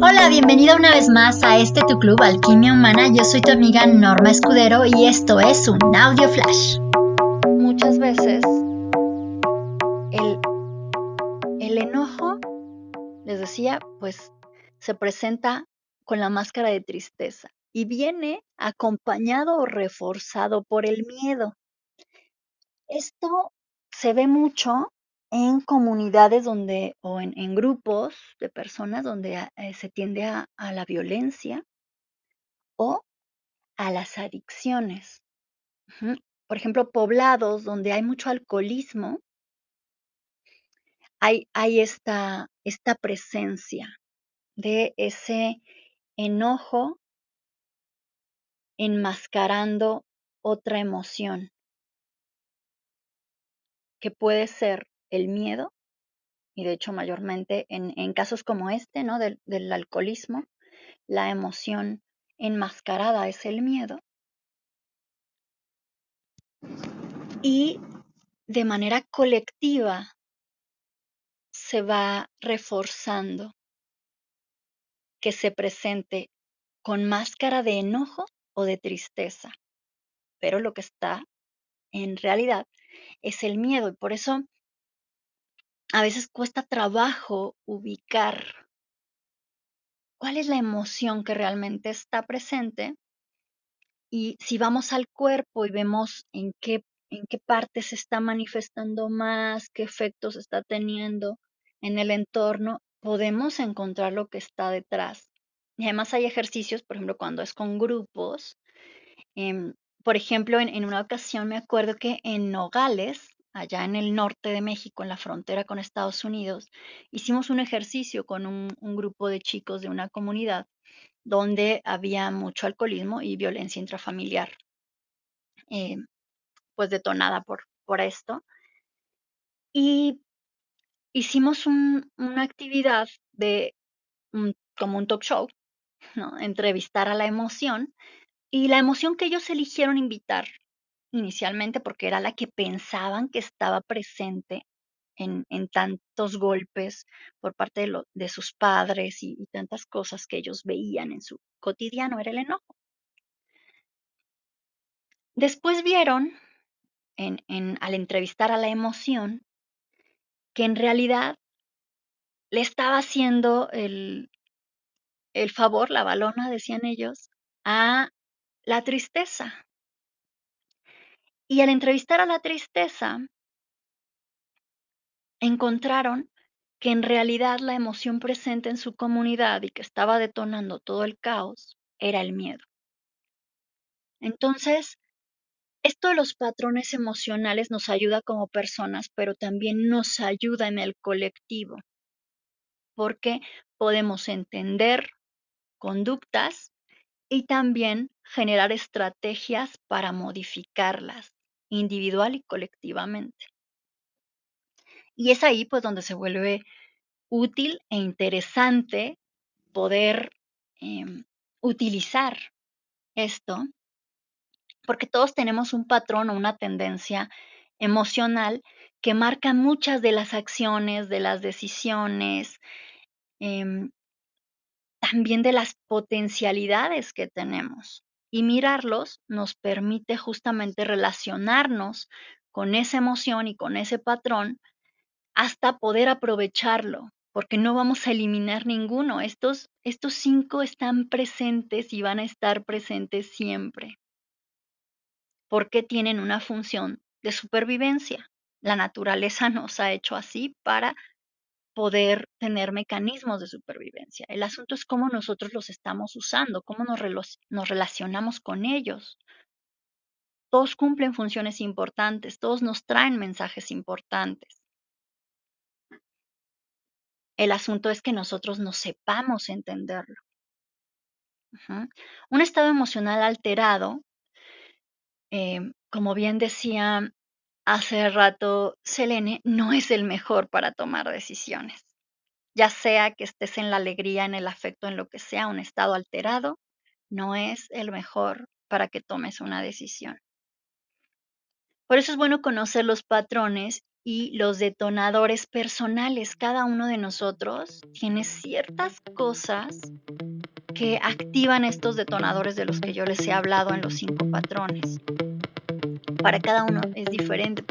Hola, bienvenida una vez más a este tu club Alquimia Humana. Yo soy tu amiga Norma Escudero y esto es un audio flash. Muchas veces el, el enojo, les decía, pues se presenta con la máscara de tristeza y viene acompañado o reforzado por el miedo. Esto se ve mucho en comunidades donde o en, grupos de personas donde eh, se tiende a, la violencia o a las adicciones. Por ejemplo, poblados donde hay mucho alcoholismo, hay, hay esta, esta presencia de ese enojo enmascarando otra emoción, que puede ser el miedo, y de hecho mayormente en, casos como este, ¿no? Del, del alcoholismo, la emoción enmascarada es el miedo. Y de manera colectiva se va reforzando que se presente con máscara de enojo o de tristeza. Pero lo que está en realidad es el miedo y por eso a veces cuesta trabajo ubicar cuál es la emoción que realmente está presente y si vamos al cuerpo y vemos en qué, en qué parte se está manifestando más, qué efectos está teniendo en el entorno, podemos encontrar lo que está detrás. Y además hay ejercicios, por ejemplo, cuando es con grupos. Em, por ejemplo, en, una ocasión me acuerdo que en Nogales, allá en el norte de México, en la frontera con Estados Unidos, hicimos un ejercicio con un, grupo de chicos de una comunidad donde había mucho alcoholismo y violencia intrafamiliar, eh, pues detonada por, por esto. Y hicimos una actividad de como un talk show, entrevistar a la emoción, y la emoción que ellos eligieron invitar inicialmente porque era la que pensaban que estaba presente en, tantos golpes por parte de, de sus padres y, tantas cosas que ellos veían en su cotidiano, era el enojo. Después vieron, en, al entrevistar a la emoción, que en realidad le estaba haciendo el, el favor, la balona, decían ellos, a la tristeza. Y al entrevistar a la tristeza, encontraron que en realidad la emoción presente en su comunidad y que estaba detonando todo el caos era el miedo. Entonces, esto de los patrones emocionales nos ayuda como personas, pero también nos ayuda en el colectivo, porque podemos entender conductas y también generar estrategias para modificarlas individual y colectivamente. Y es ahí pues donde se vuelve útil e interesante poder em, utilizar esto, porque todos tenemos un patrón o una tendencia emocional que marca muchas de las acciones, de las decisiones, em, también de las potencialidades que tenemos. Y mirarlos nos permite justamente relacionarnos con esa emoción y con ese patrón hasta poder aprovecharlo, porque no vamos a eliminar ninguno. Estos, estos cinco están presentes y van a estar presentes siempre, porque tienen una función de supervivencia. La naturaleza nos ha hecho así para poder tener mecanismos de supervivencia. El asunto es cómo nosotros los estamos usando, cómo nos, relacionamos con ellos. Todos cumplen funciones importantes, todos nos traen mensajes importantes. El asunto es que nosotros no sepamos entenderlo. Un estado emocional alterado, eh, como bien decía hace rato Selene, no es el mejor para tomar decisiones. Ya sea que estés en la alegría, en el afecto, en lo que sea, un estado alterado, no es el mejor para que tomes una decisión. Por eso es bueno conocer los patrones y los detonadores personales. Cada uno de nosotros tiene ciertas cosas que activan estos detonadores de los que yo les he hablado en los cinco patrones. Para cada uno es diferente.